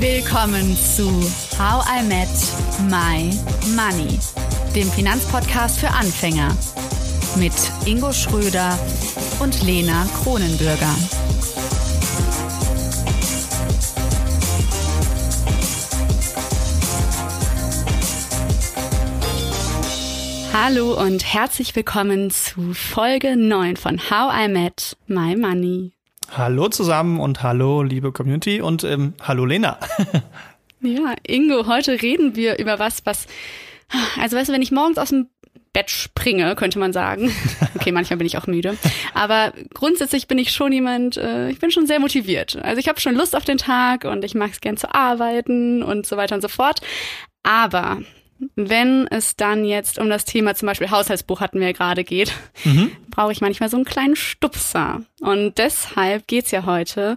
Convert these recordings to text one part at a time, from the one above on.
Willkommen zu How I Met My Money, dem Finanzpodcast für Anfänger mit Ingo Schröder und Lena Kronenbürger. Hallo und herzlich willkommen zu Folge 9 von How I Met My Money. Hallo zusammen und hallo, liebe Community und ähm, hallo Lena. ja, Ingo, heute reden wir über was, was, also weißt du, wenn ich morgens aus dem Bett springe, könnte man sagen. Okay, manchmal bin ich auch müde. Aber grundsätzlich bin ich schon jemand, äh, ich bin schon sehr motiviert. Also ich habe schon Lust auf den Tag und ich mag es gern zu arbeiten und so weiter und so fort. Aber wenn es dann jetzt um das Thema zum Beispiel Haushaltsbuch hatten wir ja gerade geht, mhm. brauche ich manchmal so einen kleinen Stupser. Und deshalb geht's ja heute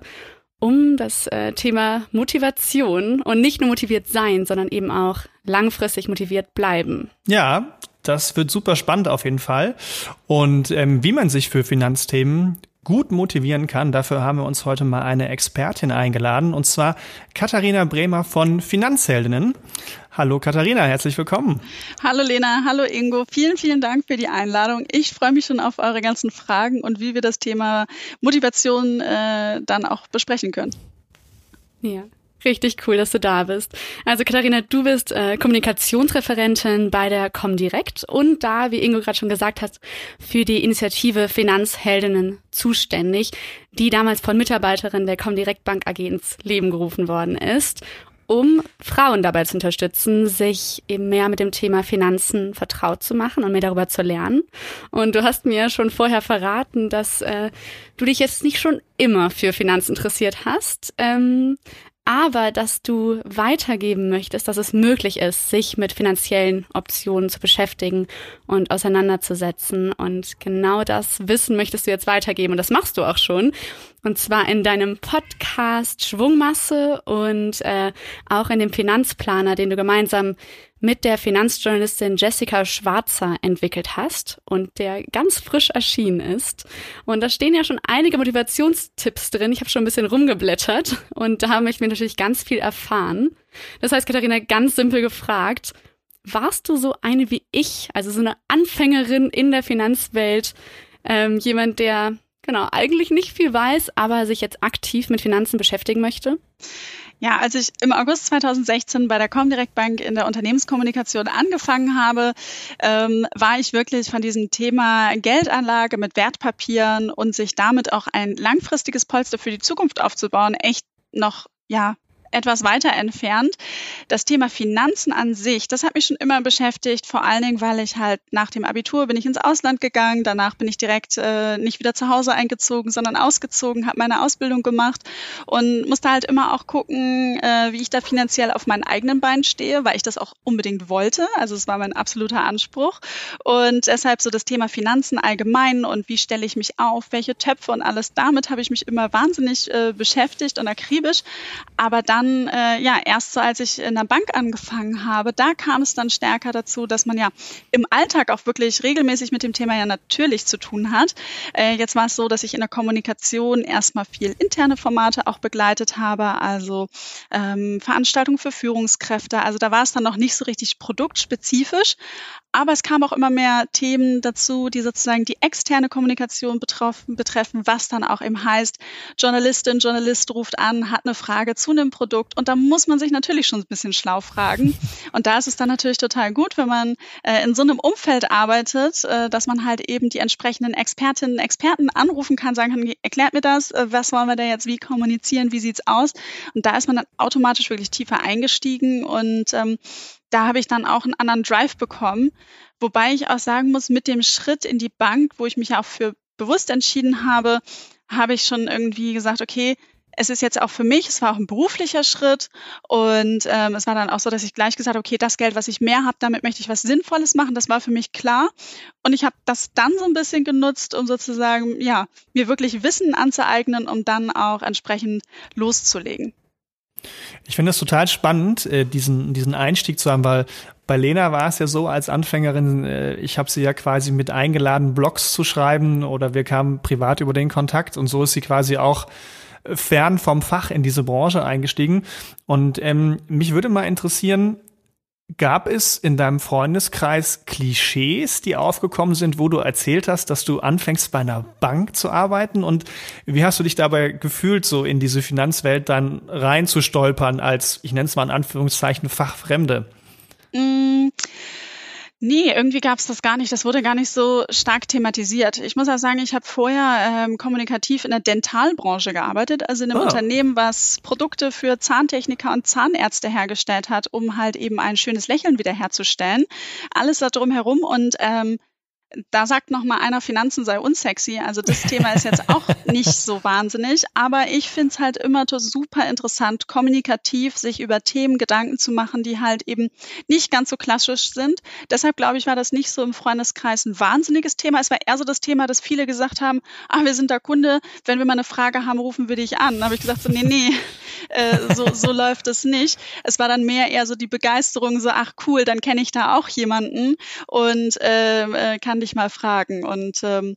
um das äh, Thema Motivation und nicht nur motiviert sein, sondern eben auch langfristig motiviert bleiben. Ja, das wird super spannend auf jeden Fall. Und ähm, wie man sich für Finanzthemen gut motivieren kann. Dafür haben wir uns heute mal eine Expertin eingeladen, und zwar Katharina Bremer von Finanzheldinnen. Hallo Katharina, herzlich willkommen. Hallo Lena, hallo Ingo. Vielen, vielen Dank für die Einladung. Ich freue mich schon auf eure ganzen Fragen und wie wir das Thema Motivation äh, dann auch besprechen können. Ja, Richtig cool, dass du da bist. Also Katharina, du bist äh, Kommunikationsreferentin bei der Comdirect und da, wie Ingo gerade schon gesagt hat, für die Initiative Finanzheldinnen zuständig, die damals von Mitarbeiterinnen der Comdirect Bank AG ins Leben gerufen worden ist um Frauen dabei zu unterstützen, sich eben mehr mit dem Thema Finanzen vertraut zu machen und mehr darüber zu lernen. Und du hast mir schon vorher verraten, dass äh, du dich jetzt nicht schon immer für Finanzen interessiert hast, ähm, aber dass du weitergeben möchtest, dass es möglich ist, sich mit finanziellen Optionen zu beschäftigen und auseinanderzusetzen. Und genau das Wissen möchtest du jetzt weitergeben und das machst du auch schon. Und zwar in deinem Podcast Schwungmasse und äh, auch in dem Finanzplaner, den du gemeinsam mit der Finanzjournalistin Jessica Schwarzer entwickelt hast und der ganz frisch erschienen ist. Und da stehen ja schon einige Motivationstipps drin. Ich habe schon ein bisschen rumgeblättert und da habe ich mir natürlich ganz viel erfahren. Das heißt, Katharina, ganz simpel gefragt, warst du so eine wie ich, also so eine Anfängerin in der Finanzwelt, ähm, jemand, der genau eigentlich nicht viel weiß, aber sich jetzt aktiv mit Finanzen beschäftigen möchte? Ja, als ich im August 2016 bei der Comdirect Bank in der Unternehmenskommunikation angefangen habe, ähm, war ich wirklich von diesem Thema Geldanlage mit Wertpapieren und sich damit auch ein langfristiges Polster für die Zukunft aufzubauen echt noch ja etwas weiter entfernt. Das Thema Finanzen an sich, das hat mich schon immer beschäftigt, vor allen Dingen, weil ich halt nach dem Abitur bin ich ins Ausland gegangen, danach bin ich direkt äh, nicht wieder zu Hause eingezogen, sondern ausgezogen, habe meine Ausbildung gemacht und musste halt immer auch gucken, äh, wie ich da finanziell auf meinen eigenen Beinen stehe, weil ich das auch unbedingt wollte. Also es war mein absoluter Anspruch. Und deshalb so das Thema Finanzen allgemein und wie stelle ich mich auf, welche Töpfe und alles, damit habe ich mich immer wahnsinnig äh, beschäftigt und akribisch. Aber dann dann, äh, ja, erst so als ich in der Bank angefangen habe, da kam es dann stärker dazu, dass man ja im Alltag auch wirklich regelmäßig mit dem Thema ja natürlich zu tun hat. Äh, jetzt war es so, dass ich in der Kommunikation erstmal viel interne Formate auch begleitet habe, also ähm, Veranstaltungen für Führungskräfte. Also da war es dann noch nicht so richtig produktspezifisch, aber es kamen auch immer mehr Themen dazu, die sozusagen die externe Kommunikation betreffen, betreffen, was dann auch eben heißt, Journalistin, Journalist ruft an, hat eine Frage zu einem Produkt und da muss man sich natürlich schon ein bisschen schlau fragen. Und da ist es dann natürlich total gut, wenn man äh, in so einem Umfeld arbeitet, äh, dass man halt eben die entsprechenden Expertinnen, Experten anrufen kann, sagen kann, erklärt mir das, äh, was wollen wir da jetzt wie kommunizieren, wie sieht's aus? Und da ist man dann automatisch wirklich tiefer eingestiegen und ähm, da habe ich dann auch einen anderen Drive bekommen. Wobei ich auch sagen muss, mit dem Schritt in die Bank, wo ich mich ja auch für bewusst entschieden habe, habe ich schon irgendwie gesagt, okay, es ist jetzt auch für mich, es war auch ein beruflicher Schritt und ähm, es war dann auch so, dass ich gleich gesagt habe, okay, das Geld, was ich mehr habe, damit möchte ich was Sinnvolles machen. Das war für mich klar und ich habe das dann so ein bisschen genutzt, um sozusagen, ja, mir wirklich Wissen anzueignen, um dann auch entsprechend loszulegen. Ich finde es total spannend, äh, diesen, diesen Einstieg zu haben, weil bei Lena war es ja so als Anfängerin, äh, ich habe sie ja quasi mit eingeladen, Blogs zu schreiben oder wir kamen privat über den Kontakt und so ist sie quasi auch fern vom Fach in diese Branche eingestiegen. Und ähm, mich würde mal interessieren, Gab es in deinem Freundeskreis Klischees, die aufgekommen sind, wo du erzählt hast, dass du anfängst bei einer Bank zu arbeiten? Und wie hast du dich dabei gefühlt, so in diese Finanzwelt dann reinzustolpern als, ich nenne es mal in Anführungszeichen, Fachfremde? Mm. Nee, irgendwie gab es das gar nicht. Das wurde gar nicht so stark thematisiert. Ich muss auch sagen, ich habe vorher ähm, kommunikativ in der Dentalbranche gearbeitet, also in einem oh. Unternehmen, was Produkte für Zahntechniker und Zahnärzte hergestellt hat, um halt eben ein schönes Lächeln wiederherzustellen. Alles da drum herum und ähm, da sagt noch mal einer, Finanzen sei unsexy. Also das Thema ist jetzt auch nicht so wahnsinnig, aber ich finde es halt immer super interessant, kommunikativ sich über Themen Gedanken zu machen, die halt eben nicht ganz so klassisch sind. Deshalb glaube ich, war das nicht so im Freundeskreis ein wahnsinniges Thema. Es war eher so das Thema, dass viele gesagt haben, ah, wir sind da Kunde, wenn wir mal eine Frage haben, rufen wir dich an. Da habe ich gesagt, so, nee, nee, äh, so, so läuft es nicht. Es war dann mehr eher so die Begeisterung, so, ach cool, dann kenne ich da auch jemanden und äh, äh kann dich mal fragen. Und ähm,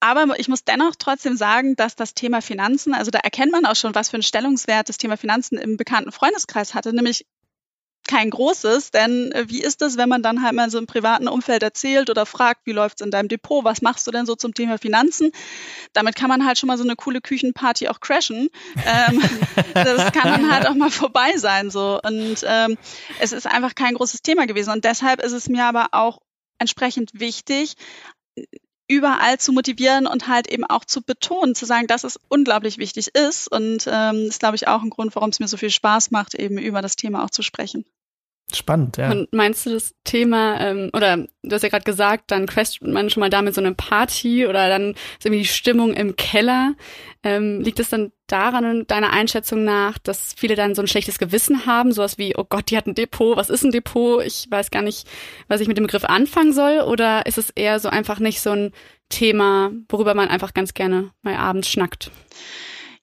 aber ich muss dennoch trotzdem sagen, dass das Thema Finanzen, also da erkennt man auch schon, was für einen Stellungswert das Thema Finanzen im bekannten Freundeskreis hatte, nämlich kein großes, denn äh, wie ist es, wenn man dann halt mal so im privaten Umfeld erzählt oder fragt, wie läuft's in deinem Depot, was machst du denn so zum Thema Finanzen? Damit kann man halt schon mal so eine coole Küchenparty auch crashen. Ähm, das kann dann halt auch mal vorbei sein so und ähm, es ist einfach kein großes Thema gewesen und deshalb ist es mir aber auch entsprechend wichtig, überall zu motivieren und halt eben auch zu betonen, zu sagen, dass es unglaublich wichtig ist. Und ähm, ist, glaube ich, auch ein Grund, warum es mir so viel Spaß macht, eben über das Thema auch zu sprechen. Spannend, ja. Und meinst du das Thema, ähm, oder du hast ja gerade gesagt, dann crasht man schon mal damit so eine Party oder dann ist irgendwie die Stimmung im Keller. Ähm, liegt es dann daran, deiner Einschätzung nach, dass viele dann so ein schlechtes Gewissen haben, sowas wie, oh Gott, die hat ein Depot, was ist ein Depot? Ich weiß gar nicht, was ich mit dem Begriff anfangen soll. Oder ist es eher so einfach nicht so ein Thema, worüber man einfach ganz gerne mal abends schnackt?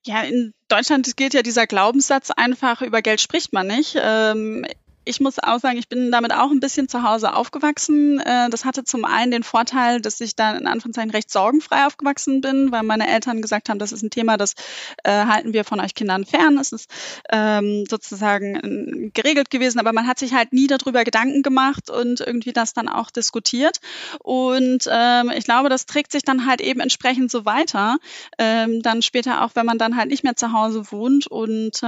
Ja, in Deutschland gilt ja dieser Glaubenssatz einfach, über Geld spricht man nicht. Ähm, ich muss auch sagen, ich bin damit auch ein bisschen zu Hause aufgewachsen. Äh, das hatte zum einen den Vorteil, dass ich dann in Anführungszeichen recht sorgenfrei aufgewachsen bin, weil meine Eltern gesagt haben, das ist ein Thema, das äh, halten wir von euch Kindern fern. Es ist ähm, sozusagen äh, geregelt gewesen, aber man hat sich halt nie darüber Gedanken gemacht und irgendwie das dann auch diskutiert. Und ähm, ich glaube, das trägt sich dann halt eben entsprechend so weiter. Ähm, dann später auch, wenn man dann halt nicht mehr zu Hause wohnt. Und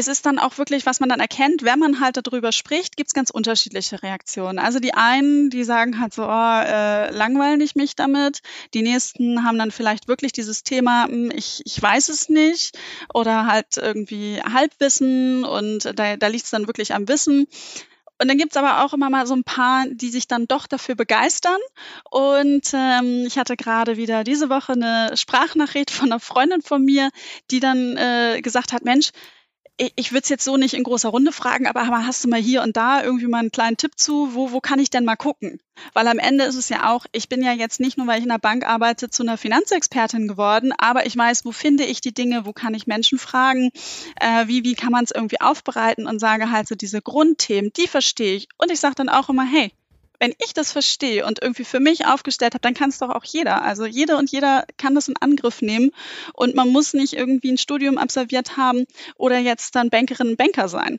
es ist dann auch wirklich, was man dann erkennt, wenn man halt darüber spricht, gibt es ganz unterschiedliche Reaktionen. Also die einen, die sagen halt so, oh, äh, langweilen ich mich damit. Die nächsten haben dann vielleicht wirklich dieses Thema, hm, ich, ich weiß es nicht oder halt irgendwie Halbwissen und da, da liegt es dann wirklich am Wissen. Und dann gibt's aber auch immer mal so ein paar, die sich dann doch dafür begeistern. Und ähm, ich hatte gerade wieder diese Woche eine Sprachnachricht von einer Freundin von mir, die dann äh, gesagt hat, Mensch, ich, ich würde es jetzt so nicht in großer Runde fragen, aber hast du mal hier und da irgendwie mal einen kleinen Tipp zu, wo, wo kann ich denn mal gucken? Weil am Ende ist es ja auch, ich bin ja jetzt nicht nur, weil ich in der Bank arbeite, zu einer Finanzexpertin geworden, aber ich weiß, wo finde ich die Dinge, wo kann ich Menschen fragen, äh, wie, wie kann man es irgendwie aufbereiten und sage halt so diese Grundthemen, die verstehe ich. Und ich sage dann auch immer, hey, wenn ich das verstehe und irgendwie für mich aufgestellt habe, dann kann es doch auch jeder. Also jede und jeder kann das in Angriff nehmen und man muss nicht irgendwie ein Studium absolviert haben oder jetzt dann Bankerin und Banker sein.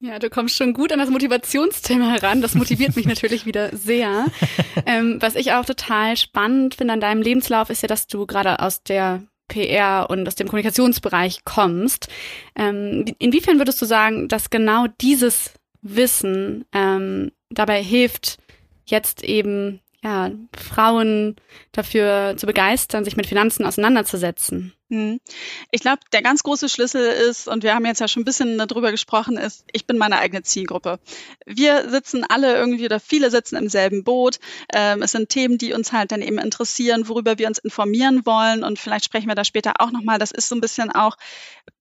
Ja, du kommst schon gut an das Motivationsthema heran. Das motiviert mich natürlich wieder sehr. Ähm, was ich auch total spannend finde an deinem Lebenslauf ist ja, dass du gerade aus der PR und aus dem Kommunikationsbereich kommst. Ähm, inwiefern würdest du sagen, dass genau dieses Wissen ähm, dabei hilft, jetzt eben ja, Frauen dafür zu begeistern, sich mit Finanzen auseinanderzusetzen. Hm. Ich glaube, der ganz große Schlüssel ist, und wir haben jetzt ja schon ein bisschen darüber gesprochen, ist, ich bin meine eigene Zielgruppe. Wir sitzen alle irgendwie oder viele sitzen im selben Boot. Ähm, es sind Themen, die uns halt dann eben interessieren, worüber wir uns informieren wollen. Und vielleicht sprechen wir da später auch nochmal. Das ist so ein bisschen auch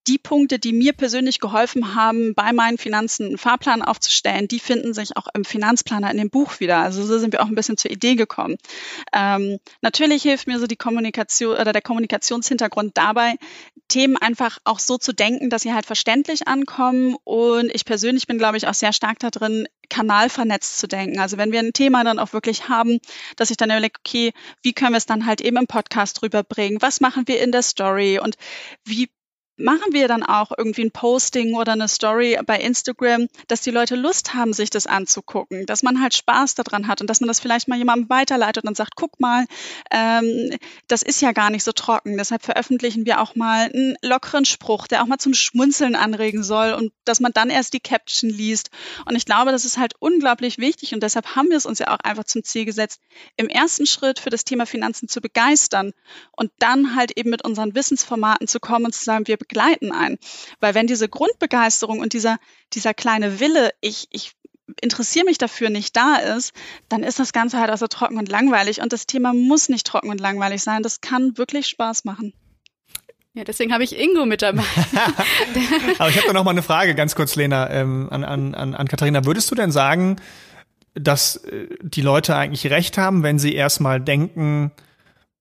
die Punkte, die mir persönlich geholfen haben, bei meinen Finanzen einen Fahrplan aufzustellen, die finden sich auch im Finanzplaner in dem Buch wieder. Also so sind wir auch ein bisschen zur Idee gekommen. Ähm, natürlich hilft mir so die Kommunikation oder der Kommunikationshintergrund und dabei Themen einfach auch so zu denken, dass sie halt verständlich ankommen. Und ich persönlich bin, glaube ich, auch sehr stark da drin, kanalvernetzt zu denken. Also wenn wir ein Thema dann auch wirklich haben, dass ich dann überlege, okay, wie können wir es dann halt eben im Podcast rüberbringen? Was machen wir in der Story? Und wie machen wir dann auch irgendwie ein Posting oder eine Story bei Instagram, dass die Leute Lust haben, sich das anzugucken, dass man halt Spaß daran hat und dass man das vielleicht mal jemandem weiterleitet und sagt, guck mal, ähm, das ist ja gar nicht so trocken. Deshalb veröffentlichen wir auch mal einen lockeren Spruch, der auch mal zum Schmunzeln anregen soll und dass man dann erst die Caption liest. Und ich glaube, das ist halt unglaublich wichtig und deshalb haben wir es uns ja auch einfach zum Ziel gesetzt, im ersten Schritt für das Thema Finanzen zu begeistern und dann halt eben mit unseren Wissensformaten zu kommen und zu sagen, wir begleiten ein. Weil wenn diese Grundbegeisterung und dieser, dieser kleine Wille, ich, ich interessiere mich dafür nicht da ist, dann ist das Ganze halt also trocken und langweilig. Und das Thema muss nicht trocken und langweilig sein. Das kann wirklich Spaß machen. Ja, deswegen habe ich Ingo mit dabei. Aber ich habe da noch mal eine Frage, ganz kurz, Lena, ähm, an, an, an Katharina. Würdest du denn sagen, dass äh, die Leute eigentlich recht haben, wenn sie erstmal denken,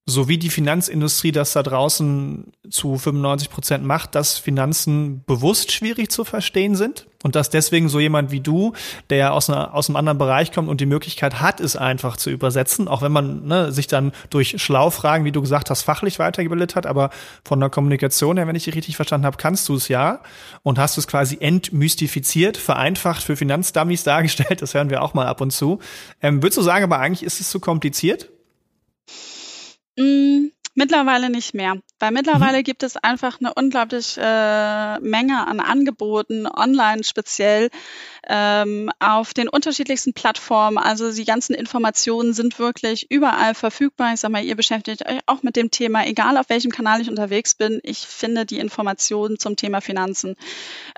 so wie die Finanzindustrie das da draußen zu 95 Prozent macht, dass Finanzen bewusst schwierig zu verstehen sind und dass deswegen so jemand wie du, der aus, einer, aus einem anderen Bereich kommt und die Möglichkeit hat, es einfach zu übersetzen, auch wenn man ne, sich dann durch Schlaufragen, wie du gesagt hast, fachlich weitergebildet hat, aber von der Kommunikation her, wenn ich dich richtig verstanden habe, kannst du es ja und hast es quasi entmystifiziert, vereinfacht für Finanzdummies dargestellt, das hören wir auch mal ab und zu. Ähm, würdest du sagen, aber eigentlich ist es zu kompliziert? Mm, mittlerweile nicht mehr, weil mittlerweile mhm. gibt es einfach eine unglaubliche äh, Menge an Angeboten, online speziell, ähm, auf den unterschiedlichsten Plattformen. Also die ganzen Informationen sind wirklich überall verfügbar. Ich sag mal, ihr beschäftigt euch auch mit dem Thema, egal auf welchem Kanal ich unterwegs bin. Ich finde die Informationen zum Thema Finanzen.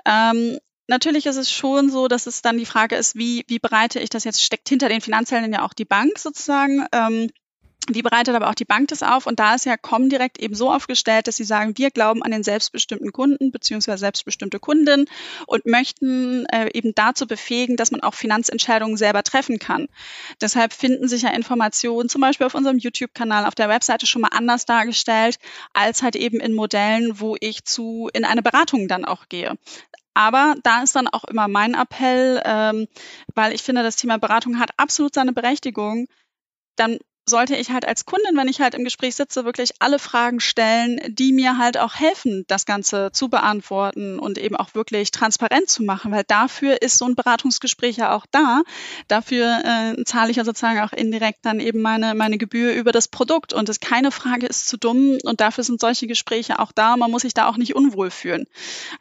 Ähm, Natürlich ist es schon so, dass es dann die Frage ist, wie, wie bereite ich das jetzt, steckt hinter den Finanzhelden ja auch die Bank sozusagen. Ähm, wie bereitet aber auch die Bank das auf? Und da ist ja Comdirect eben so aufgestellt, dass sie sagen, wir glauben an den selbstbestimmten Kunden bzw. selbstbestimmte Kundin und möchten äh, eben dazu befähigen, dass man auch Finanzentscheidungen selber treffen kann. Deshalb finden sich ja Informationen zum Beispiel auf unserem YouTube-Kanal, auf der Webseite schon mal anders dargestellt, als halt eben in Modellen, wo ich zu in eine Beratung dann auch gehe. Aber da ist dann auch immer mein Appell, ähm, weil ich finde, das Thema Beratung hat absolut seine Berechtigung. Dann sollte ich halt als Kundin, wenn ich halt im Gespräch sitze, wirklich alle Fragen stellen, die mir halt auch helfen, das Ganze zu beantworten und eben auch wirklich transparent zu machen, weil dafür ist so ein Beratungsgespräch ja auch da. Dafür äh, zahle ich ja sozusagen auch indirekt dann eben meine, meine Gebühr über das Produkt und es keine Frage ist zu dumm und dafür sind solche Gespräche auch da. Man muss sich da auch nicht unwohl fühlen.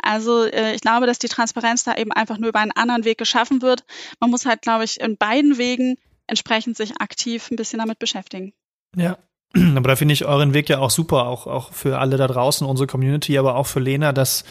Also äh, ich glaube, dass die Transparenz da eben einfach nur über einen anderen Weg geschaffen wird. Man muss halt, glaube ich, in beiden Wegen entsprechend sich aktiv ein bisschen damit beschäftigen. Ja. Aber da finde ich euren Weg ja auch super, auch, auch für alle da draußen, unsere Community, aber auch für Lena, dass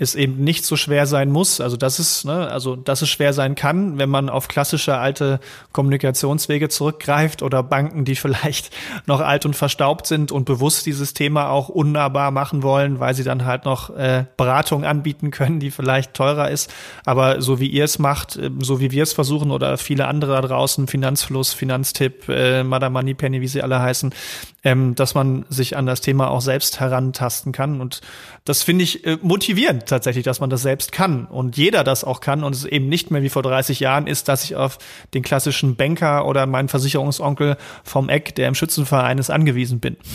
es eben nicht so schwer sein muss. Also dass es, ne, also dass es schwer sein kann, wenn man auf klassische alte Kommunikationswege zurückgreift oder Banken, die vielleicht noch alt und verstaubt sind und bewusst dieses Thema auch unnahbar machen wollen, weil sie dann halt noch äh, Beratung anbieten können, die vielleicht teurer ist. Aber so wie ihr es macht, äh, so wie wir es versuchen oder viele andere da draußen, Finanzfluss, Finanztipp, äh, Madame Moneypenny, wie sie alle heißen, ähm, dass man sich an das Thema auch selbst herantasten kann. Und das finde ich äh, motivierend tatsächlich, dass man das selbst kann und jeder das auch kann und es eben nicht mehr wie vor 30 Jahren ist, dass ich auf den klassischen Banker oder meinen Versicherungsonkel vom Eck, der im Schützenverein ist, angewiesen bin.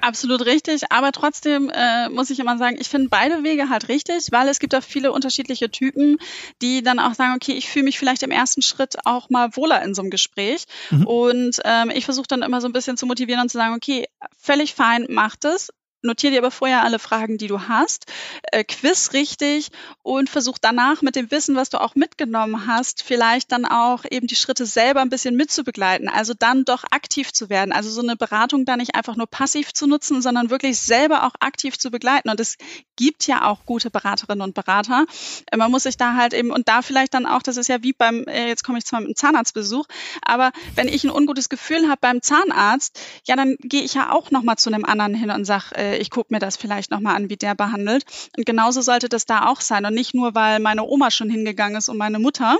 Absolut richtig, aber trotzdem äh, muss ich immer sagen, ich finde beide Wege halt richtig, weil es gibt auch viele unterschiedliche Typen, die dann auch sagen, okay, ich fühle mich vielleicht im ersten Schritt auch mal wohler in so einem Gespräch. Mhm. Und ähm, ich versuche dann immer so ein bisschen zu motivieren und zu sagen, okay, völlig fein, macht es notier dir aber vorher alle Fragen, die du hast, äh, quiz richtig und versuch danach mit dem Wissen, was du auch mitgenommen hast, vielleicht dann auch eben die Schritte selber ein bisschen mitzubegleiten. Also dann doch aktiv zu werden. Also so eine Beratung da nicht einfach nur passiv zu nutzen, sondern wirklich selber auch aktiv zu begleiten. Und es gibt ja auch gute Beraterinnen und Berater. Äh, man muss sich da halt eben und da vielleicht dann auch, das ist ja wie beim, äh, jetzt komme ich zwar mit einem Zahnarztbesuch, aber wenn ich ein ungutes Gefühl habe beim Zahnarzt, ja, dann gehe ich ja auch nochmal zu einem anderen hin und sage, äh, ich gucke mir das vielleicht nochmal an, wie der behandelt. Und genauso sollte das da auch sein. Und nicht nur, weil meine Oma schon hingegangen ist und meine Mutter,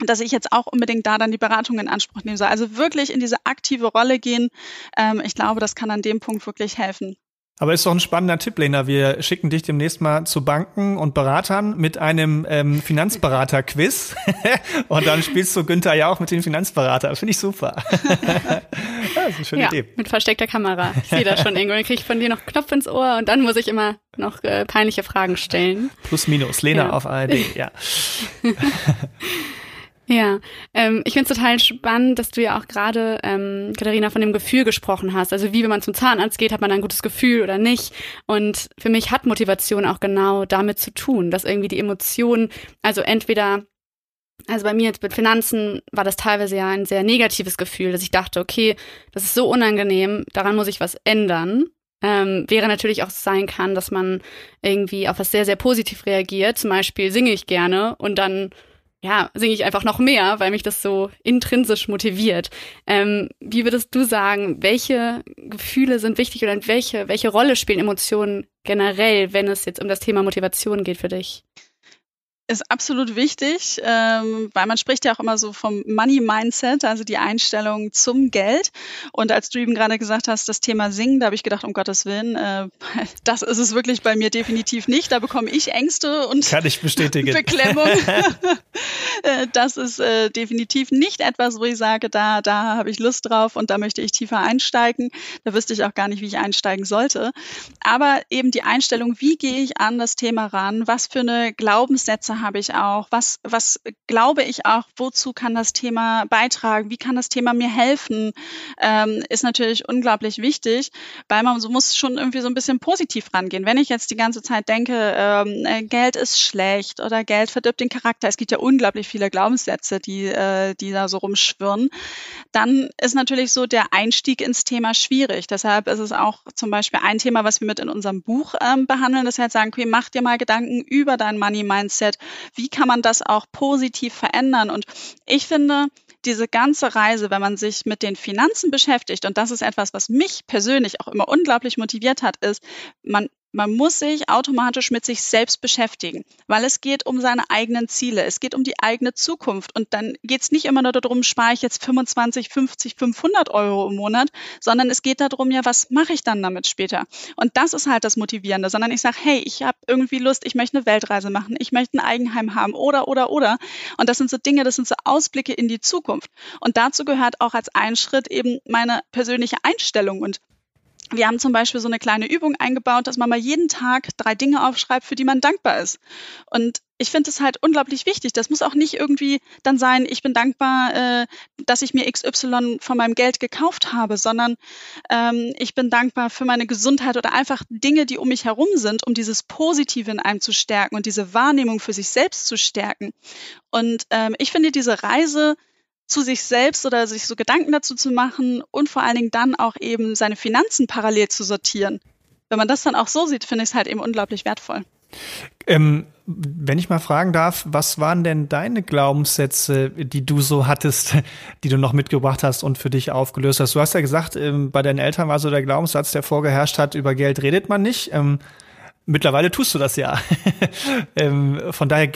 dass ich jetzt auch unbedingt da dann die Beratung in Anspruch nehmen soll. Also wirklich in diese aktive Rolle gehen. Ähm, ich glaube, das kann an dem Punkt wirklich helfen. Aber ist doch ein spannender Tipp, Lena. Wir schicken dich demnächst mal zu Banken und Beratern mit einem ähm, Finanzberater-Quiz. und dann spielst du Günther ja auch mit dem Finanzberater. Finde ich super. ja, das ist eine schöne ja, Idee. Mit versteckter Kamera. Ich sehe das schon irgendwo. Dann kriege ich von dir noch Knopf ins Ohr und dann muss ich immer noch äh, peinliche Fragen stellen. Plus minus. Lena ja. auf ARD, ja. Ja, ähm, ich finde es total spannend, dass du ja auch gerade, ähm, Katharina, von dem Gefühl gesprochen hast. Also wie, wenn man zum Zahnarzt geht, hat man ein gutes Gefühl oder nicht. Und für mich hat Motivation auch genau damit zu tun, dass irgendwie die Emotionen, also entweder also bei mir jetzt mit Finanzen war das teilweise ja ein sehr negatives Gefühl, dass ich dachte, okay, das ist so unangenehm, daran muss ich was ändern. Ähm, wäre natürlich auch sein kann, dass man irgendwie auf was sehr, sehr positiv reagiert. Zum Beispiel singe ich gerne und dann ja, singe ich einfach noch mehr, weil mich das so intrinsisch motiviert. Ähm, wie würdest du sagen, welche Gefühle sind wichtig oder welche, welche Rolle spielen Emotionen generell, wenn es jetzt um das Thema Motivation geht für dich? Ist absolut wichtig, ähm, weil man spricht ja auch immer so vom Money Mindset, also die Einstellung zum Geld. Und als du eben gerade gesagt hast, das Thema Singen, da habe ich gedacht, um Gottes Willen, äh, das ist es wirklich bei mir definitiv nicht. Da bekomme ich Ängste und Kann ich bestätigen. Beklemmung. Äh, das ist äh, definitiv nicht etwas, wo ich sage, da, da habe ich Lust drauf und da möchte ich tiefer einsteigen. Da wüsste ich auch gar nicht, wie ich einsteigen sollte. Aber eben die Einstellung, wie gehe ich an das Thema ran? Was für eine Glaubenssätze habe ich auch? Was, was glaube ich auch? Wozu kann das Thema beitragen? Wie kann das Thema mir helfen? Ähm, ist natürlich unglaublich wichtig, weil man so muss schon irgendwie so ein bisschen positiv rangehen. Wenn ich jetzt die ganze Zeit denke, ähm, äh, Geld ist schlecht oder Geld verdirbt den Charakter, es gibt ja unglaublich viele Glaubenssätze, die, äh, die da so rumschwirren, dann ist natürlich so der Einstieg ins Thema schwierig. Deshalb ist es auch zum Beispiel ein Thema, was wir mit in unserem Buch ähm, behandeln, dass wir halt sagen, okay, mach dir mal Gedanken über dein Money Mindset wie kann man das auch positiv verändern? Und ich finde, diese ganze Reise, wenn man sich mit den Finanzen beschäftigt, und das ist etwas, was mich persönlich auch immer unglaublich motiviert hat, ist, man man muss sich automatisch mit sich selbst beschäftigen, weil es geht um seine eigenen Ziele, es geht um die eigene Zukunft und dann geht es nicht immer nur darum, spare ich jetzt 25, 50, 500 Euro im Monat, sondern es geht darum, ja, was mache ich dann damit später? Und das ist halt das Motivierende, sondern ich sage, hey, ich habe irgendwie Lust, ich möchte eine Weltreise machen, ich möchte ein Eigenheim haben oder, oder, oder. Und das sind so Dinge, das sind so Ausblicke in die Zukunft. Und dazu gehört auch als ein Schritt eben meine persönliche Einstellung und wir haben zum Beispiel so eine kleine Übung eingebaut, dass man mal jeden Tag drei Dinge aufschreibt, für die man dankbar ist. Und ich finde es halt unglaublich wichtig. Das muss auch nicht irgendwie dann sein, ich bin dankbar, äh, dass ich mir XY von meinem Geld gekauft habe, sondern ähm, ich bin dankbar für meine Gesundheit oder einfach Dinge, die um mich herum sind, um dieses Positive in einem zu stärken und diese Wahrnehmung für sich selbst zu stärken. Und ähm, ich finde diese Reise zu sich selbst oder sich so Gedanken dazu zu machen und vor allen Dingen dann auch eben seine Finanzen parallel zu sortieren. Wenn man das dann auch so sieht, finde ich es halt eben unglaublich wertvoll. Ähm, wenn ich mal fragen darf, was waren denn deine Glaubenssätze, die du so hattest, die du noch mitgebracht hast und für dich aufgelöst hast? Du hast ja gesagt, ähm, bei deinen Eltern war so der Glaubenssatz, der vorgeherrscht hat, über Geld redet man nicht. Ähm, Mittlerweile tust du das ja. ähm, von daher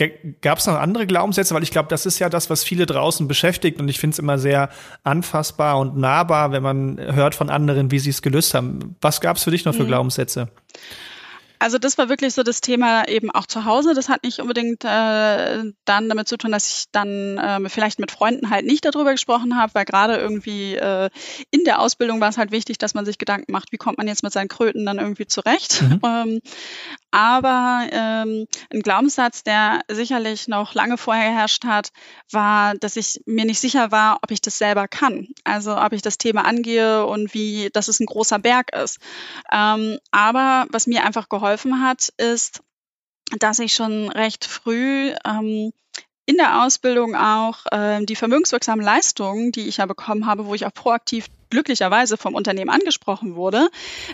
gab es noch andere Glaubenssätze, weil ich glaube, das ist ja das, was viele draußen beschäftigt und ich finde es immer sehr anfassbar und nahbar, wenn man hört von anderen, wie sie es gelöst haben. Was gab es für dich noch für mhm. Glaubenssätze? Also das war wirklich so das Thema eben auch zu Hause. Das hat nicht unbedingt äh, dann damit zu tun, dass ich dann äh, vielleicht mit Freunden halt nicht darüber gesprochen habe, weil gerade irgendwie äh, in der Ausbildung war es halt wichtig, dass man sich Gedanken macht, wie kommt man jetzt mit seinen Kröten dann irgendwie zurecht. Mhm. Ähm, aber ähm, ein Glaubenssatz, der sicherlich noch lange vorher geherrscht hat, war, dass ich mir nicht sicher war, ob ich das selber kann. Also ob ich das Thema angehe und wie, dass es ein großer Berg ist. Ähm, aber was mir einfach geholfen geholfen hat, ist, dass ich schon recht früh ähm, in der Ausbildung auch äh, die vermögenswirksamen Leistungen, die ich ja bekommen habe, wo ich auch proaktiv glücklicherweise vom Unternehmen angesprochen wurde,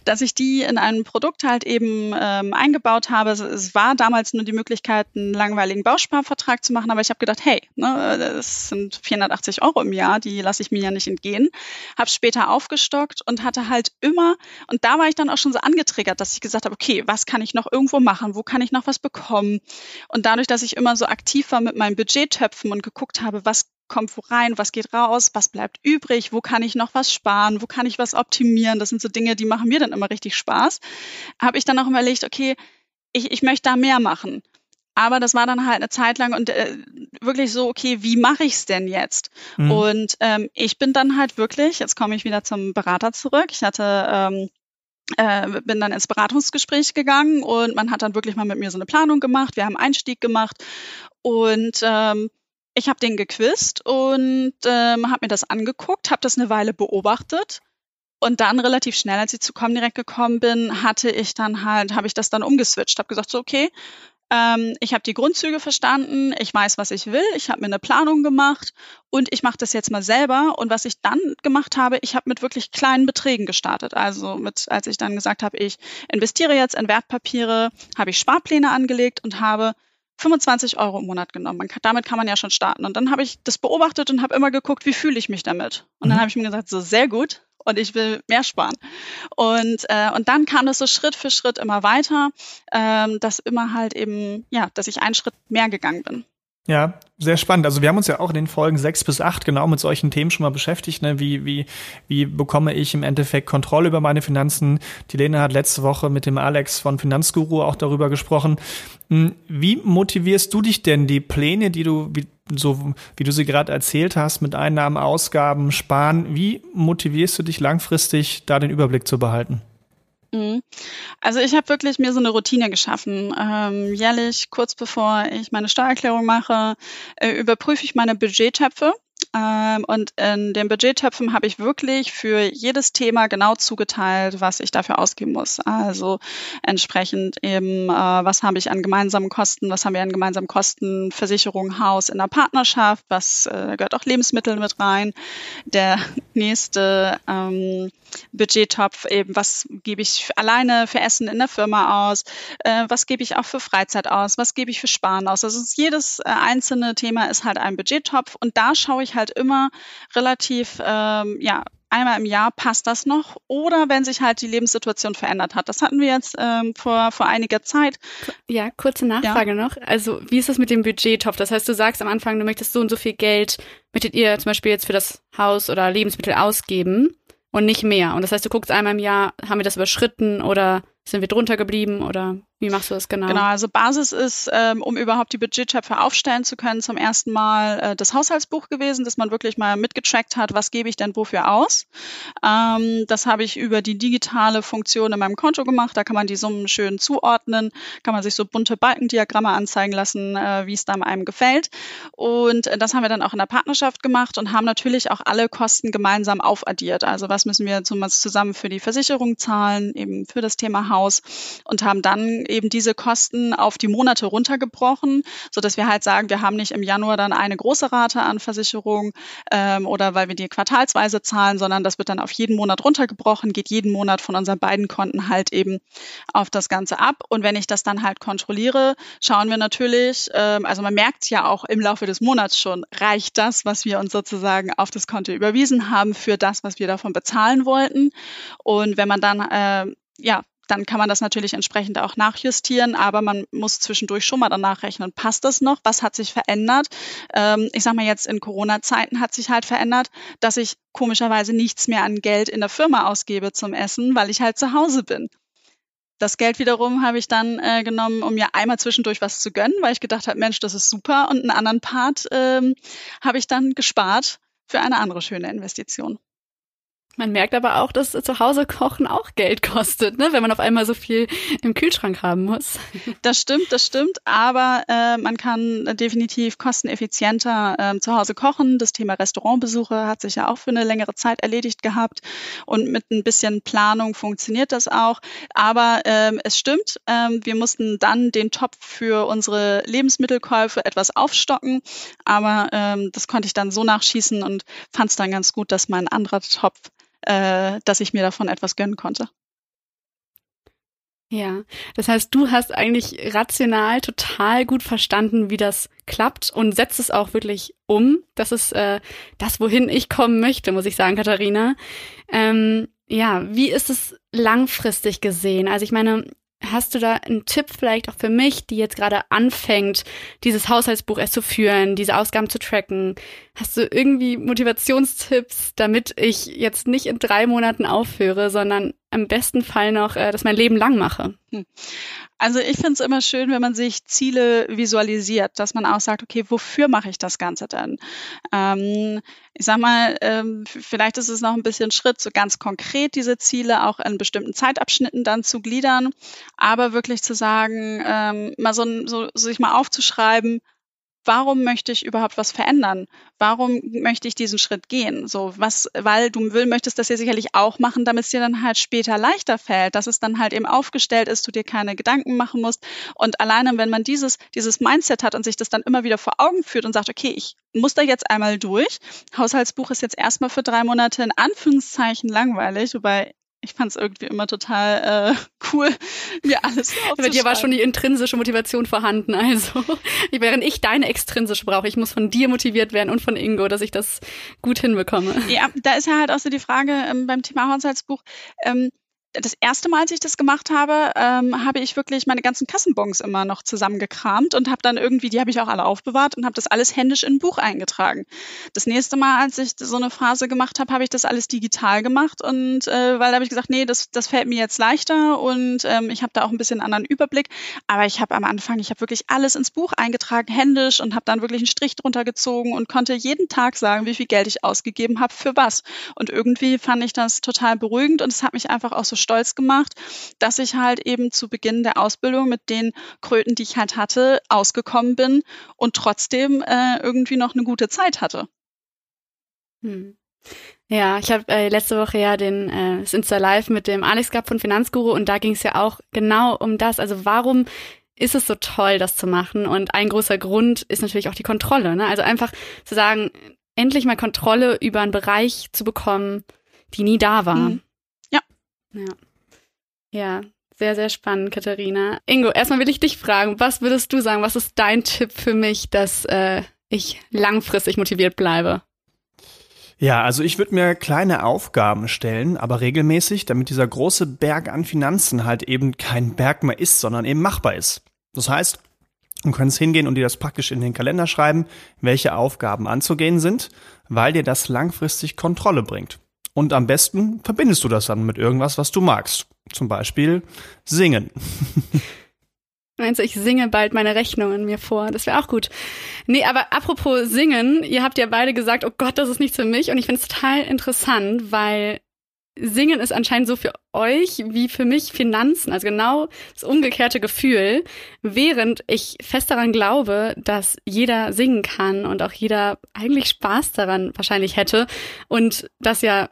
dass ich die in einem Produkt halt eben ähm, eingebaut habe. Es, es, war damals nur die Möglichkeit, einen langweiligen Bausparvertrag zu machen, aber ich habe gedacht, hey, ne, das sind 480 Euro im Jahr, die lasse ich mir ja nicht entgehen. Habe später aufgestockt und hatte halt immer, und da war ich dann auch schon so angetriggert, dass ich gesagt habe, okay, was kann ich noch irgendwo machen? Wo kann ich noch was bekommen? Und dadurch, dass ich immer so aktiv war mit meinen Budgettöpfen und geguckt habe, was kommt wo rein, was geht raus, was bleibt übrig, wo kann ich noch was sparen, wo kann ich was optimieren. Das sind so Dinge, die machen mir dann immer richtig Spaß. Habe ich dann auch überlegt, okay, ich, ich möchte da mehr machen. Aber das war dann halt eine Zeit lang und äh, wirklich so, okay, wie mache ich es denn jetzt? Mhm. Und ähm, ich bin dann halt wirklich, jetzt komme ich wieder zum Berater zurück. Ich hatte ähm, äh, bin dann ins Beratungsgespräch gegangen und man hat dann wirklich mal mit mir so eine Planung gemacht. Wir haben Einstieg gemacht und ähm, ich habe den gequizt und ähm, habe mir das angeguckt, habe das eine Weile beobachtet und dann relativ schnell, als ich zu Comdirect gekommen bin, hatte ich dann halt, habe ich das dann umgeswitcht, habe gesagt so okay, ähm, ich habe die Grundzüge verstanden, ich weiß, was ich will, ich habe mir eine Planung gemacht und ich mache das jetzt mal selber. Und was ich dann gemacht habe, ich habe mit wirklich kleinen Beträgen gestartet. Also mit, als ich dann gesagt habe, ich investiere jetzt in Wertpapiere, habe ich Sparpläne angelegt und habe 25 Euro im Monat genommen. Man kann, damit kann man ja schon starten. Und dann habe ich das beobachtet und habe immer geguckt, wie fühle ich mich damit. Und mhm. dann habe ich mir gesagt, so sehr gut, und ich will mehr sparen. Und, äh, und dann kam das so Schritt für Schritt immer weiter, ähm, dass immer halt eben, ja, dass ich einen Schritt mehr gegangen bin. Ja, sehr spannend. Also wir haben uns ja auch in den Folgen sechs bis acht genau mit solchen Themen schon mal beschäftigt. Ne? Wie, wie, wie bekomme ich im Endeffekt Kontrolle über meine Finanzen? Die Lena hat letzte Woche mit dem Alex von Finanzguru auch darüber gesprochen. Hm, wie motivierst du dich denn, die Pläne, die du, wie, so wie du sie gerade erzählt hast, mit Einnahmen, Ausgaben, Sparen, wie motivierst du dich langfristig, da den Überblick zu behalten? Mhm. Also ich habe wirklich mir so eine Routine geschaffen. Ähm, jährlich, kurz bevor ich meine Steuererklärung mache, äh, überprüfe ich meine Budgettöpfe ähm, und in den Budgettöpfen habe ich wirklich für jedes Thema genau zugeteilt, was ich dafür ausgeben muss. Also entsprechend eben, äh, was habe ich an gemeinsamen Kosten, was haben wir an gemeinsamen Kosten, Versicherung, Haus in der Partnerschaft, was äh, gehört auch Lebensmittel mit rein. Der nächste ähm, Budgettopf eben, was gebe ich alleine für Essen in der Firma aus, äh, was gebe ich auch für Freizeit aus, was gebe ich für Sparen aus. Also jedes äh, einzelne Thema ist halt ein Budgettopf und da schaue ich halt immer relativ, ähm, ja, einmal im Jahr passt das noch oder wenn sich halt die Lebenssituation verändert hat. Das hatten wir jetzt ähm, vor, vor einiger Zeit. Ja, kurze Nachfrage ja. noch. Also wie ist das mit dem Budgettopf? Das heißt, du sagst am Anfang, du möchtest so und so viel Geld, möchtet ihr zum Beispiel jetzt für das Haus oder Lebensmittel ausgeben und nicht mehr. Und das heißt, du guckst einmal im Jahr, haben wir das überschritten oder sind wir drunter geblieben oder wie machst du das genau? Genau, also Basis ist, ähm, um überhaupt die Budgettöpfe aufstellen zu können, zum ersten Mal äh, das Haushaltsbuch gewesen, dass man wirklich mal mitgetrackt hat, was gebe ich denn wofür aus. Ähm, das habe ich über die digitale Funktion in meinem Konto gemacht. Da kann man die Summen schön zuordnen, kann man sich so bunte Balkendiagramme anzeigen lassen, äh, wie es da einem gefällt. Und äh, das haben wir dann auch in der Partnerschaft gemacht und haben natürlich auch alle Kosten gemeinsam aufaddiert. Also was müssen wir zusammen für die Versicherung zahlen, eben für das Thema Haus und haben dann eben diese Kosten auf die Monate runtergebrochen, so dass wir halt sagen, wir haben nicht im Januar dann eine große Rate an Versicherung ähm, oder weil wir die quartalsweise zahlen, sondern das wird dann auf jeden Monat runtergebrochen, geht jeden Monat von unseren beiden Konten halt eben auf das Ganze ab. Und wenn ich das dann halt kontrolliere, schauen wir natürlich, ähm, also man merkt ja auch im Laufe des Monats schon, reicht das, was wir uns sozusagen auf das Konto überwiesen haben für das, was wir davon bezahlen wollten. Und wenn man dann äh, ja, dann kann man das natürlich entsprechend auch nachjustieren, aber man muss zwischendurch schon mal danach rechnen, passt das noch? Was hat sich verändert? Ähm, ich sag mal jetzt in Corona-Zeiten hat sich halt verändert, dass ich komischerweise nichts mehr an Geld in der Firma ausgebe zum Essen, weil ich halt zu Hause bin. Das Geld wiederum habe ich dann äh, genommen, um mir einmal zwischendurch was zu gönnen, weil ich gedacht habe, Mensch, das ist super. Und einen anderen Part ähm, habe ich dann gespart für eine andere schöne Investition. Man merkt aber auch, dass zu Hause kochen auch Geld kostet, ne? wenn man auf einmal so viel im Kühlschrank haben muss. Das stimmt, das stimmt, aber äh, man kann definitiv kosteneffizienter äh, zu Hause kochen. Das Thema Restaurantbesuche hat sich ja auch für eine längere Zeit erledigt gehabt und mit ein bisschen Planung funktioniert das auch. Aber ähm, es stimmt, ähm, wir mussten dann den Topf für unsere Lebensmittelkäufe etwas aufstocken, aber ähm, das konnte ich dann so nachschießen und fand es dann ganz gut, dass mein anderer Topf äh, dass ich mir davon etwas gönnen konnte. Ja, das heißt, du hast eigentlich rational total gut verstanden, wie das klappt und setzt es auch wirklich um. Das ist äh, das, wohin ich kommen möchte, muss ich sagen, Katharina. Ähm, ja, wie ist es langfristig gesehen? Also ich meine, Hast du da einen Tipp vielleicht auch für mich, die jetzt gerade anfängt, dieses Haushaltsbuch erst zu führen, diese Ausgaben zu tracken? Hast du irgendwie Motivationstipps, damit ich jetzt nicht in drei Monaten aufhöre, sondern im besten Fall noch äh, das mein Leben lang mache? Hm. Also ich finde es immer schön, wenn man sich Ziele visualisiert, dass man auch sagt, okay, wofür mache ich das Ganze denn? Ähm, ich sag mal, ähm, vielleicht ist es noch ein bisschen Schritt, so ganz konkret diese Ziele auch in bestimmten Zeitabschnitten dann zu gliedern, aber wirklich zu sagen, ähm, mal so, so sich mal aufzuschreiben, warum möchte ich überhaupt was verändern? Warum möchte ich diesen Schritt gehen? So, was, weil du will, möchtest das ja sicherlich auch machen, damit es dir dann halt später leichter fällt, dass es dann halt eben aufgestellt ist, du dir keine Gedanken machen musst. Und alleine, wenn man dieses, dieses Mindset hat und sich das dann immer wieder vor Augen führt und sagt, okay, ich muss da jetzt einmal durch. Haushaltsbuch ist jetzt erstmal für drei Monate in Anführungszeichen langweilig, wobei ich fand es irgendwie immer total äh, cool, mir alles Bei dir war schon die intrinsische Motivation vorhanden. Also, während ich deine extrinsische brauche, ich muss von dir motiviert werden und von Ingo, dass ich das gut hinbekomme. Ja, da ist ja halt auch so die Frage ähm, beim Thema Haushaltsbuch. Ähm, das erste Mal, als ich das gemacht habe, ähm, habe ich wirklich meine ganzen Kassenbons immer noch zusammengekramt und habe dann irgendwie, die habe ich auch alle aufbewahrt und habe das alles händisch in ein Buch eingetragen. Das nächste Mal, als ich so eine Phase gemacht habe, habe ich das alles digital gemacht und äh, weil da habe ich gesagt, nee, das, das fällt mir jetzt leichter und ähm, ich habe da auch ein bisschen anderen Überblick. Aber ich habe am Anfang, ich habe wirklich alles ins Buch eingetragen, händisch und habe dann wirklich einen Strich drunter gezogen und konnte jeden Tag sagen, wie viel Geld ich ausgegeben habe für was. Und irgendwie fand ich das total beruhigend und es hat mich einfach auch so stolz gemacht, dass ich halt eben zu Beginn der Ausbildung mit den Kröten, die ich halt hatte, ausgekommen bin und trotzdem äh, irgendwie noch eine gute Zeit hatte. Hm. Ja, ich habe äh, letzte Woche ja den äh, das Insta Live mit dem Alex gehabt von Finanzguru und da ging es ja auch genau um das. Also warum ist es so toll, das zu machen? Und ein großer Grund ist natürlich auch die Kontrolle. Ne? Also einfach zu sagen, endlich mal Kontrolle über einen Bereich zu bekommen, die nie da war. Mhm. Ja. Ja, sehr, sehr spannend, Katharina. Ingo, erstmal will ich dich fragen, was würdest du sagen, was ist dein Tipp für mich, dass äh, ich langfristig motiviert bleibe? Ja, also ich würde mir kleine Aufgaben stellen, aber regelmäßig, damit dieser große Berg an Finanzen halt eben kein Berg mehr ist, sondern eben machbar ist. Das heißt, du kannst hingehen und dir das praktisch in den Kalender schreiben, welche Aufgaben anzugehen sind, weil dir das langfristig Kontrolle bringt. Und am besten verbindest du das dann mit irgendwas, was du magst. Zum Beispiel singen. Meinst du, ich singe bald meine Rechnungen mir vor? Das wäre auch gut. Nee, aber apropos singen, ihr habt ja beide gesagt, oh Gott, das ist nichts für mich. Und ich finde es total interessant, weil Singen ist anscheinend so für euch wie für mich Finanzen, also genau das umgekehrte Gefühl, während ich fest daran glaube, dass jeder singen kann und auch jeder eigentlich Spaß daran wahrscheinlich hätte und das ja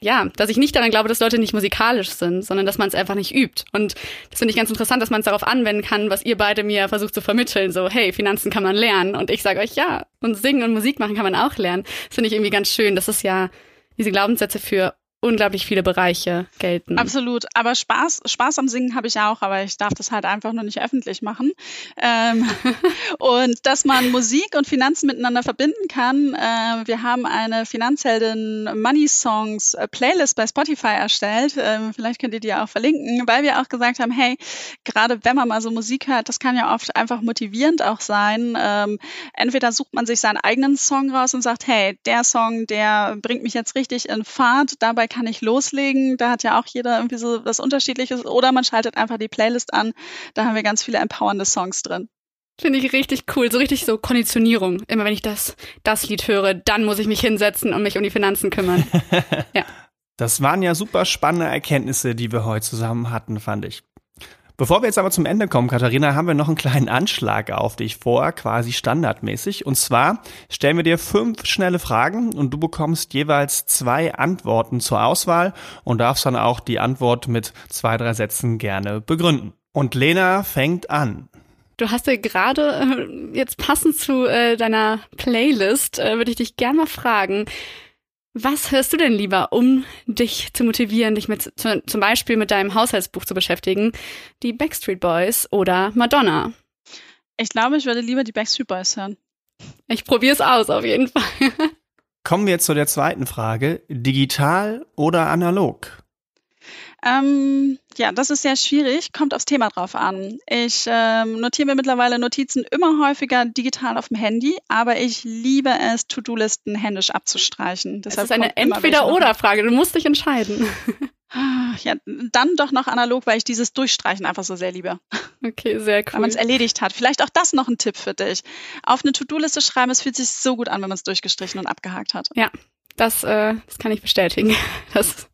ja, dass ich nicht daran glaube, dass Leute nicht musikalisch sind, sondern dass man es einfach nicht übt. Und das finde ich ganz interessant, dass man es darauf anwenden kann, was ihr beide mir versucht zu vermitteln. So, hey, Finanzen kann man lernen. Und ich sage euch, ja, und singen und Musik machen kann man auch lernen. Das finde ich irgendwie ganz schön. Das ist ja diese Glaubenssätze für unglaublich viele Bereiche gelten. Absolut. Aber Spaß, Spaß am Singen habe ich auch, aber ich darf das halt einfach nur nicht öffentlich machen. Ähm, und dass man Musik und Finanzen miteinander verbinden kann. Äh, wir haben eine Finanzheldin Money Songs äh, Playlist bei Spotify erstellt. Ähm, vielleicht könnt ihr die auch verlinken, weil wir auch gesagt haben, hey, gerade wenn man mal so Musik hört, das kann ja oft einfach motivierend auch sein. Ähm, entweder sucht man sich seinen eigenen Song raus und sagt, hey, der Song, der bringt mich jetzt richtig in Fahrt. Dabei kann ich loslegen. Da hat ja auch jeder irgendwie so was Unterschiedliches. Oder man schaltet einfach die Playlist an. Da haben wir ganz viele empowernde Songs drin. Finde ich richtig cool, so richtig so Konditionierung. Immer wenn ich das, das Lied höre, dann muss ich mich hinsetzen und mich um die Finanzen kümmern. ja. Das waren ja super spannende Erkenntnisse, die wir heute zusammen hatten, fand ich. Bevor wir jetzt aber zum Ende kommen, Katharina, haben wir noch einen kleinen Anschlag auf dich vor, quasi standardmäßig. Und zwar stellen wir dir fünf schnelle Fragen und du bekommst jeweils zwei Antworten zur Auswahl und darfst dann auch die Antwort mit zwei, drei Sätzen gerne begründen. Und Lena fängt an. Du hast ja gerade, äh, jetzt passend zu äh, deiner Playlist, äh, würde ich dich gerne mal fragen, was hörst du denn lieber, um dich zu motivieren, dich mit zum Beispiel mit deinem Haushaltsbuch zu beschäftigen? Die Backstreet Boys oder Madonna? Ich glaube, ich würde lieber die Backstreet Boys hören. Ich probiere es aus, auf jeden Fall. Kommen wir zu der zweiten Frage. Digital oder analog? Ähm, ja, das ist sehr schwierig, kommt aufs Thema drauf an. Ich ähm, notiere mir mittlerweile Notizen immer häufiger digital auf dem Handy, aber ich liebe es, To-Do-Listen händisch abzustreichen. Das ist eine Entweder-Oder-Frage, du musst dich entscheiden. Ja, dann doch noch analog, weil ich dieses Durchstreichen einfach so sehr liebe. Okay, sehr cool. Weil man es erledigt hat. Vielleicht auch das noch ein Tipp für dich. Auf eine To-Do-Liste schreiben, es fühlt sich so gut an, wenn man es durchgestrichen und abgehakt hat. Ja, das, äh, das kann ich bestätigen. Das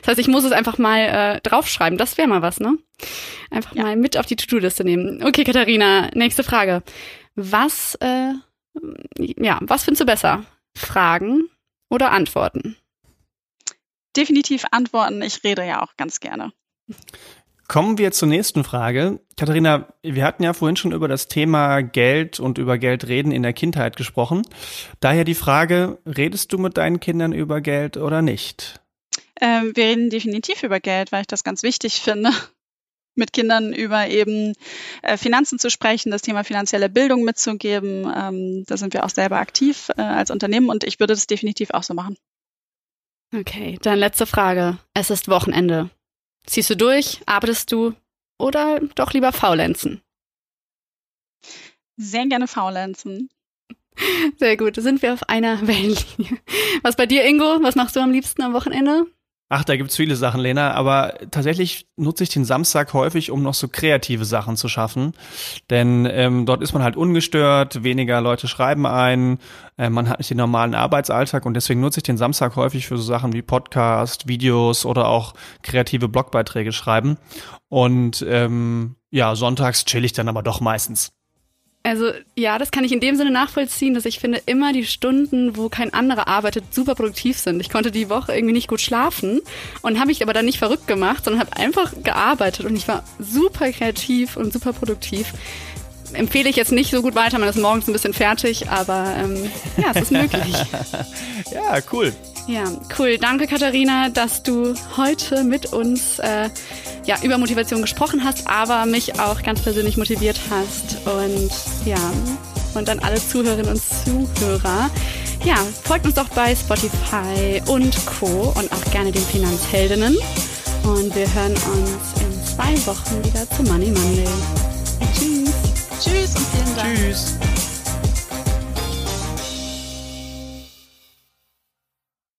das heißt, ich muss es einfach mal äh, draufschreiben. Das wäre mal was, ne? Einfach ja. mal mit auf die To-Do-Liste nehmen. Okay, Katharina, nächste Frage. Was, äh, ja, was findest du besser? Fragen oder Antworten? Definitiv Antworten. Ich rede ja auch ganz gerne. Kommen wir zur nächsten Frage. Katharina, wir hatten ja vorhin schon über das Thema Geld und über Geld reden in der Kindheit gesprochen. Daher die Frage, redest du mit deinen Kindern über Geld oder nicht? Ähm, wir reden definitiv über Geld, weil ich das ganz wichtig finde, mit Kindern über eben äh, Finanzen zu sprechen, das Thema finanzielle Bildung mitzugeben. Ähm, da sind wir auch selber aktiv äh, als Unternehmen und ich würde das definitiv auch so machen. Okay, dann letzte Frage. Es ist Wochenende. Ziehst du durch? Arbeitest du? Oder doch lieber faulenzen? Sehr gerne faulenzen. Sehr gut, sind wir auf einer Wellenlinie. Was bei dir, Ingo? Was machst du am liebsten am Wochenende? Ach, da gibt's viele Sachen, Lena, aber tatsächlich nutze ich den Samstag häufig, um noch so kreative Sachen zu schaffen. Denn ähm, dort ist man halt ungestört, weniger Leute schreiben ein, äh, man hat nicht den normalen Arbeitsalltag und deswegen nutze ich den Samstag häufig für so Sachen wie Podcast, Videos oder auch kreative Blogbeiträge schreiben. Und ähm, ja, sonntags chill ich dann aber doch meistens. Also ja, das kann ich in dem Sinne nachvollziehen, dass ich finde, immer die Stunden, wo kein anderer arbeitet, super produktiv sind. Ich konnte die Woche irgendwie nicht gut schlafen und habe mich aber dann nicht verrückt gemacht, sondern habe einfach gearbeitet und ich war super kreativ und super produktiv. Empfehle ich jetzt nicht so gut weiter, man ist morgens ein bisschen fertig, aber ähm, ja, es ist möglich. ja, cool. Ja, cool. Danke, Katharina, dass du heute mit uns äh, ja, über Motivation gesprochen hast, aber mich auch ganz persönlich motiviert hast. Und ja, und dann alle Zuhörerinnen und Zuhörer. Ja, folgt uns doch bei Spotify und Co. und auch gerne den Finanzheldinnen. Und wir hören uns in zwei Wochen wieder zu Money Monday. Tschüss. Tschüss und vielen Dank. Tschüss.